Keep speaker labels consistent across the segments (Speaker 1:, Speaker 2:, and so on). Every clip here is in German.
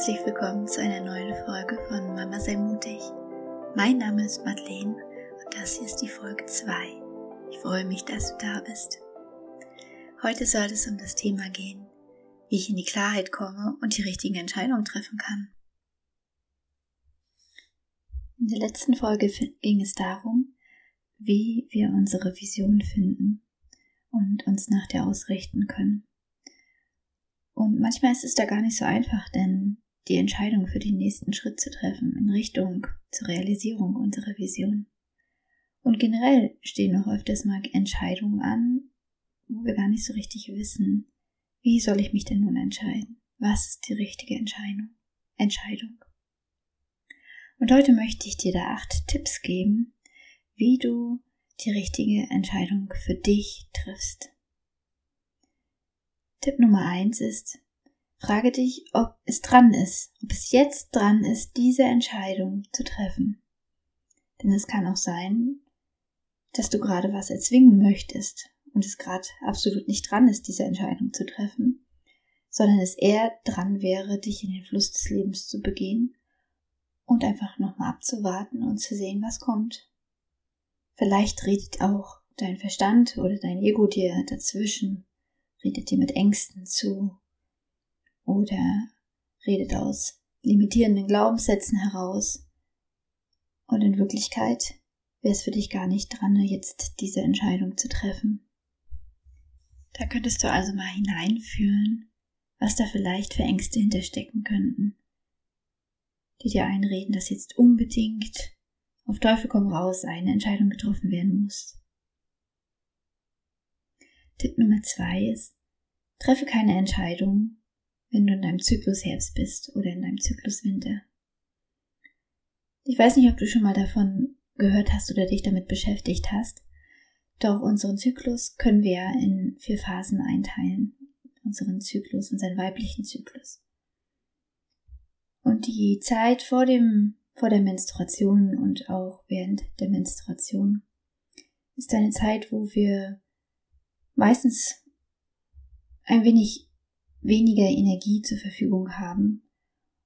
Speaker 1: Herzlich willkommen zu einer neuen Folge von Mama sei mutig. Mein Name ist Madeleine und das hier ist die Folge 2. Ich freue mich, dass du da bist. Heute soll es um das Thema gehen, wie ich in die Klarheit komme und die richtigen Entscheidungen treffen kann. In der letzten Folge ging es darum, wie wir unsere Vision finden und uns nach der ausrichten können. Und manchmal ist es da gar nicht so einfach, denn die Entscheidung für den nächsten Schritt zu treffen in Richtung zur Realisierung unserer Vision. Und generell stehen noch öfters mal Entscheidungen an, wo wir gar nicht so richtig wissen, wie soll ich mich denn nun entscheiden? Was ist die richtige Entscheidung? Entscheidung. Und heute möchte ich dir da acht Tipps geben, wie du die richtige Entscheidung für dich triffst. Tipp Nummer eins ist, frage dich, ob es dran ist, ob es jetzt dran ist, diese Entscheidung zu treffen. Denn es kann auch sein, dass du gerade was erzwingen möchtest und es gerade absolut nicht dran ist, diese Entscheidung zu treffen, sondern es eher dran wäre, dich in den Fluss des Lebens zu begehen und einfach nochmal abzuwarten und zu sehen, was kommt. Vielleicht redet auch dein Verstand oder dein Ego dir dazwischen redet dir mit Ängsten zu oder redet aus limitierenden Glaubenssätzen heraus. Und in Wirklichkeit wäre es für dich gar nicht dran, jetzt diese Entscheidung zu treffen. Da könntest du also mal hineinfühlen, was da vielleicht für Ängste hinterstecken könnten, die dir einreden, dass jetzt unbedingt auf Teufel komm raus eine Entscheidung getroffen werden muss. Tipp Nummer zwei ist, treffe keine Entscheidung, wenn du in deinem Zyklus Herbst bist oder in deinem Zyklus Winter. Ich weiß nicht, ob du schon mal davon gehört hast oder dich damit beschäftigt hast, doch unseren Zyklus können wir in vier Phasen einteilen. Unseren Zyklus, unseren weiblichen Zyklus. Und die Zeit vor dem, vor der Menstruation und auch während der Menstruation ist eine Zeit, wo wir meistens ein wenig weniger Energie zur Verfügung haben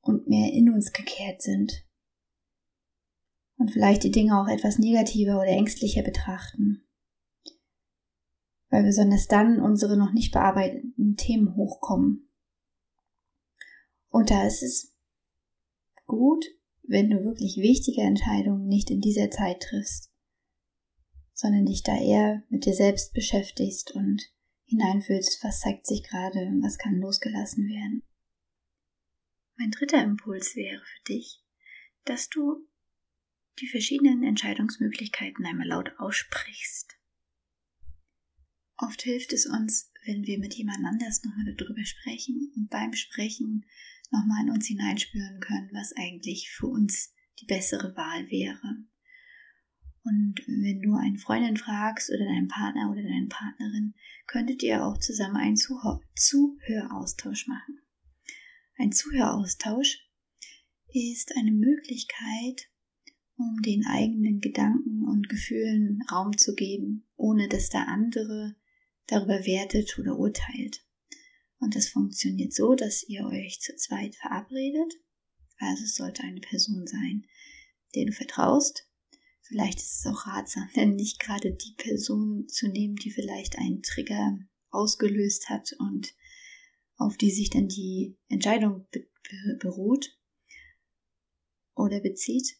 Speaker 1: und mehr in uns gekehrt sind. Und vielleicht die Dinge auch etwas negativer oder ängstlicher betrachten. Weil besonders dann unsere noch nicht bearbeiteten Themen hochkommen. Und da ist es gut, wenn du wirklich wichtige Entscheidungen nicht in dieser Zeit triffst, sondern dich da eher mit dir selbst beschäftigst und hineinfühlst, was zeigt sich gerade, was kann losgelassen werden. Mein dritter Impuls wäre für dich, dass du die verschiedenen Entscheidungsmöglichkeiten einmal laut aussprichst. Oft hilft es uns, wenn wir mit jemand anders nochmal darüber sprechen und beim Sprechen nochmal in uns hineinspüren können, was eigentlich für uns die bessere Wahl wäre. Und wenn du eine Freundin fragst oder deinen Partner oder deine Partnerin, könntet ihr auch zusammen einen Zuhöraustausch machen. Ein Zuhöraustausch ist eine Möglichkeit, um den eigenen Gedanken und Gefühlen Raum zu geben, ohne dass der andere darüber wertet oder urteilt. Und das funktioniert so, dass ihr euch zu zweit verabredet. Also es sollte eine Person sein, der du vertraust, Vielleicht ist es auch ratsam, denn nicht gerade die Person zu nehmen, die vielleicht einen Trigger ausgelöst hat und auf die sich dann die Entscheidung be beruht oder bezieht.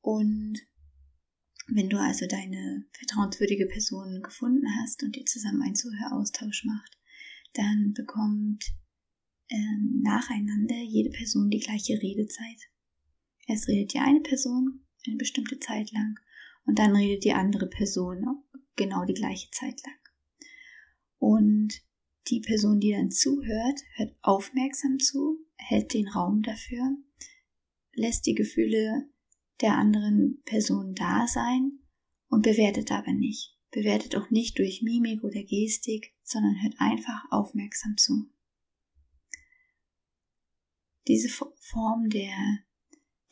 Speaker 1: Und wenn du also deine vertrauenswürdige Person gefunden hast und ihr zusammen einen Zuhöraustausch macht, dann bekommt ähm, nacheinander jede Person die gleiche Redezeit. Erst redet die eine Person eine bestimmte Zeit lang und dann redet die andere Person genau die gleiche Zeit lang. Und die Person, die dann zuhört, hört aufmerksam zu, hält den Raum dafür, lässt die Gefühle der anderen Person da sein und bewertet aber nicht. Bewertet auch nicht durch Mimik oder Gestik, sondern hört einfach aufmerksam zu. Diese Form der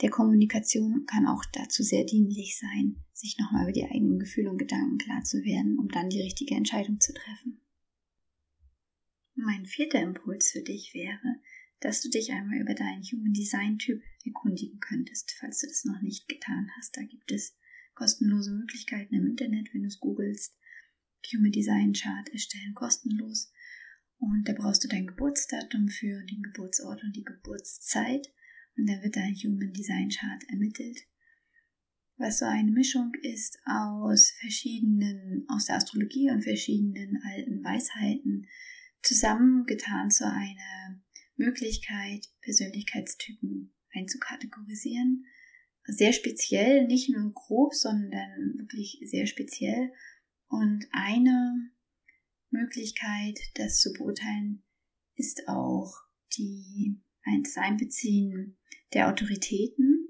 Speaker 1: der Kommunikation kann auch dazu sehr dienlich sein, sich nochmal über die eigenen Gefühle und Gedanken klar zu werden, um dann die richtige Entscheidung zu treffen. Mein vierter Impuls für dich wäre, dass du dich einmal über deinen Human Design Typ erkundigen könntest, falls du das noch nicht getan hast. Da gibt es kostenlose Möglichkeiten im Internet, wenn du es googelst. Human Design Chart erstellen kostenlos. Und da brauchst du dein Geburtsdatum für den Geburtsort und die Geburtszeit. Und dann wird dein Human Design Chart ermittelt. Was so eine Mischung ist aus verschiedenen, aus der Astrologie und verschiedenen alten Weisheiten, zusammengetan zu einer Möglichkeit, Persönlichkeitstypen einzukategorisieren. Sehr speziell, nicht nur grob, sondern wirklich sehr speziell. Und eine Möglichkeit, das zu beurteilen, ist auch die, das Einbeziehen der Autoritäten.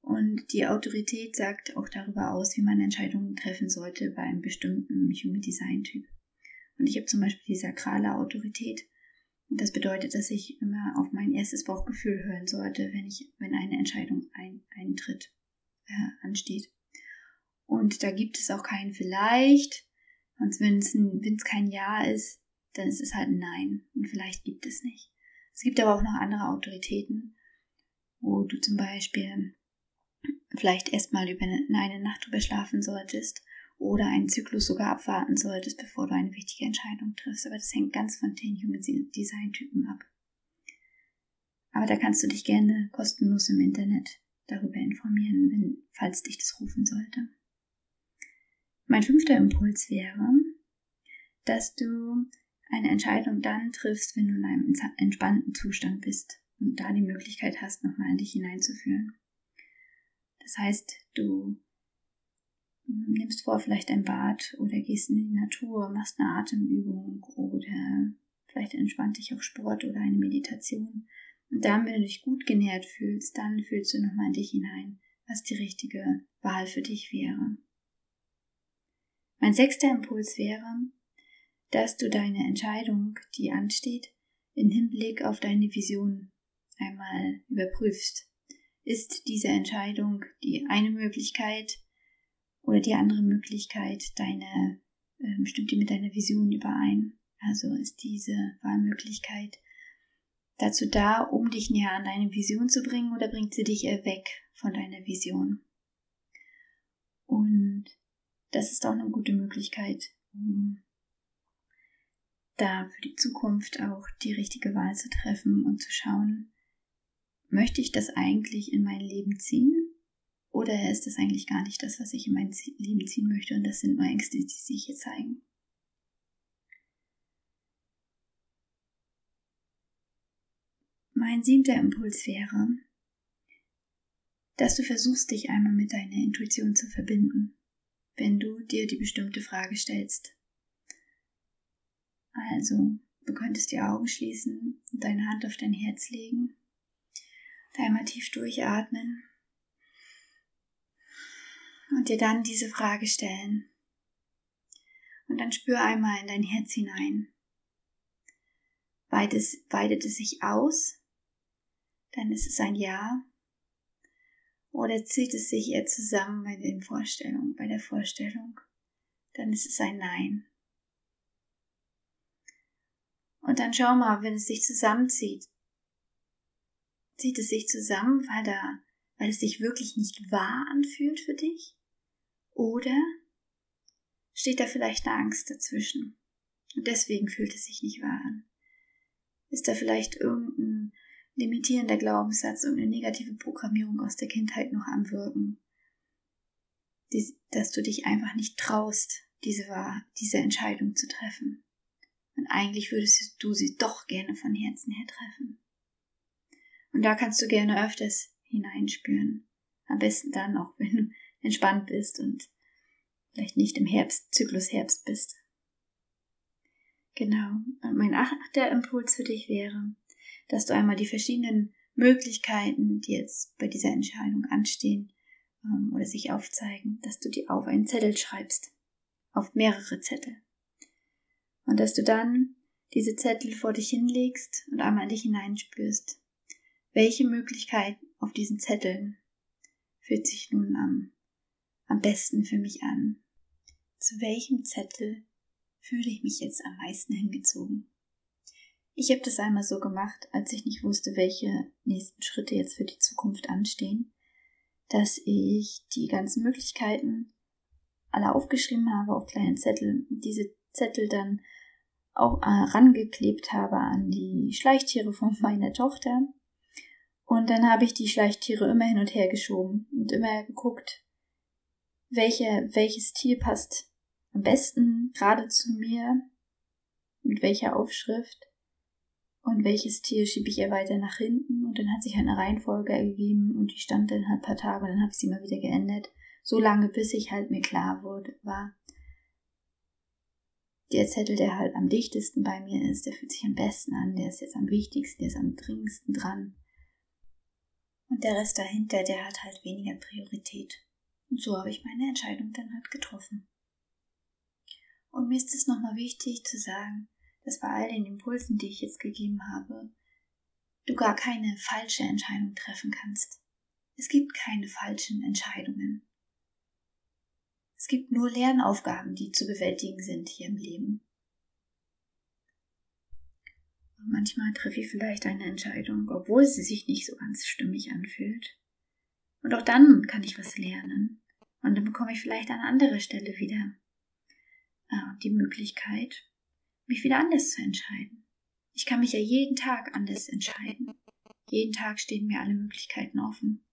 Speaker 1: Und die Autorität sagt auch darüber aus, wie man Entscheidungen treffen sollte bei einem bestimmten Human Design Typ. Und ich habe zum Beispiel die sakrale Autorität. Und das bedeutet, dass ich immer auf mein erstes Bauchgefühl hören sollte, wenn ich, wenn eine Entscheidung ein, eintritt, äh, ansteht. Und da gibt es auch kein vielleicht. Und wenn es, wenn es kein Ja ist, dann ist es halt ein Nein. Und vielleicht gibt es nicht. Es gibt aber auch noch andere Autoritäten, wo du zum Beispiel vielleicht erstmal über eine Nacht drüber schlafen solltest oder einen Zyklus sogar abwarten solltest, bevor du eine wichtige Entscheidung triffst. Aber das hängt ganz von den Human Design Typen ab. Aber da kannst du dich gerne kostenlos im Internet darüber informieren, wenn, falls dich das rufen sollte. Mein fünfter Impuls wäre, dass du eine Entscheidung dann triffst, wenn du in einem entspannten Zustand bist und da die Möglichkeit hast, nochmal in dich hineinzuführen. Das heißt, du nimmst vor vielleicht ein Bad oder gehst in die Natur, machst eine Atemübung oder vielleicht entspannt dich auch Sport oder eine Meditation. Und dann, wenn du dich gut genährt fühlst, dann fühlst du nochmal in dich hinein, was die richtige Wahl für dich wäre. Mein sechster Impuls wäre, dass du deine Entscheidung, die ansteht, in Hinblick auf deine Vision einmal überprüfst. Ist diese Entscheidung die eine Möglichkeit, oder die andere Möglichkeit, deine, äh, stimmt die mit deiner Vision überein? Also ist diese Wahlmöglichkeit dazu da, um dich näher an deine Vision zu bringen oder bringt sie dich weg von deiner Vision? Und das ist auch eine gute Möglichkeit, um da für die Zukunft auch die richtige Wahl zu treffen und zu schauen, möchte ich das eigentlich in mein Leben ziehen oder ist das eigentlich gar nicht das, was ich in mein Leben ziehen möchte und das sind nur Ängste, die sich hier zeigen? Mein siebter Impuls wäre, dass du versuchst, dich einmal mit deiner Intuition zu verbinden, wenn du dir die bestimmte Frage stellst. Also, du könntest die Augen schließen und deine Hand auf dein Herz legen, einmal tief durchatmen und dir dann diese Frage stellen. Und dann spür einmal in dein Herz hinein. Weitet es, weitet es sich aus? Dann ist es ein Ja. Oder zieht es sich eher zusammen bei der Vorstellung, bei der Vorstellung? Dann ist es ein Nein. Und dann schau mal, wenn es sich zusammenzieht. Zieht es sich zusammen, weil da, weil es sich wirklich nicht wahr anfühlt für dich? Oder steht da vielleicht eine Angst dazwischen? Und deswegen fühlt es sich nicht wahr an. Ist da vielleicht irgendein limitierender Glaubenssatz, irgendeine negative Programmierung aus der Kindheit noch am Wirken? Dass du dich einfach nicht traust, diese, diese Entscheidung zu treffen. Und eigentlich würdest du sie doch gerne von Herzen her treffen. Und da kannst du gerne öfters hineinspüren. Am besten dann auch, wenn du entspannt bist und vielleicht nicht im Herbst, Zyklus Herbst bist. Genau. Und mein achter Impuls für dich wäre, dass du einmal die verschiedenen Möglichkeiten, die jetzt bei dieser Entscheidung anstehen ähm, oder sich aufzeigen, dass du die auf einen Zettel schreibst. Auf mehrere Zettel. Und dass du dann diese Zettel vor dich hinlegst und einmal in dich hineinspürst. Welche Möglichkeit auf diesen Zetteln fühlt sich nun am am besten für mich an? Zu welchem Zettel fühle ich mich jetzt am meisten hingezogen? Ich habe das einmal so gemacht, als ich nicht wusste, welche nächsten Schritte jetzt für die Zukunft anstehen, dass ich die ganzen Möglichkeiten alle aufgeschrieben habe auf kleinen Zettel und diese Zettel dann auch äh, rangeklebt habe an die Schleichtiere von meiner Tochter. Und dann habe ich die Schleichtiere immer hin und her geschoben und immer geguckt, welche, welches Tier passt am besten gerade zu mir, mit welcher Aufschrift und welches Tier schiebe ich eher weiter nach hinten und dann hat sich eine Reihenfolge ergeben und die stand dann halt ein paar Tage und dann habe ich sie mal wieder geändert. So lange, bis ich halt mir klar wurde, war, der Zettel, der halt am dichtesten bei mir ist, der fühlt sich am besten an, der ist jetzt am wichtigsten, der ist am dringendsten dran. Und der Rest dahinter, der hat halt weniger Priorität. Und so habe ich meine Entscheidung dann halt getroffen. Und mir ist es nochmal wichtig zu sagen, dass bei all den Impulsen, die ich jetzt gegeben habe, du gar keine falsche Entscheidung treffen kannst. Es gibt keine falschen Entscheidungen. Es gibt nur Lernaufgaben, die zu bewältigen sind hier im Leben. Und manchmal treffe ich vielleicht eine Entscheidung, obwohl sie sich nicht so ganz stimmig anfühlt. Und auch dann kann ich was lernen. Und dann bekomme ich vielleicht an anderer Stelle wieder äh, die Möglichkeit, mich wieder anders zu entscheiden. Ich kann mich ja jeden Tag anders entscheiden. Jeden Tag stehen mir alle Möglichkeiten offen.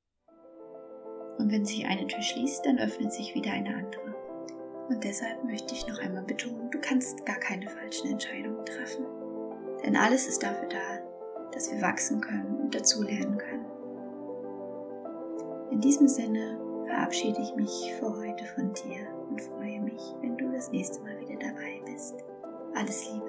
Speaker 1: Und wenn sich eine Tür schließt, dann öffnet sich wieder eine andere. Und deshalb möchte ich noch einmal betonen, du kannst gar keine falschen Entscheidungen treffen. Denn alles ist dafür da, dass wir wachsen können und dazulernen können. In diesem Sinne verabschiede ich mich für heute von dir und freue mich, wenn du das nächste Mal wieder dabei bist. Alles Liebe.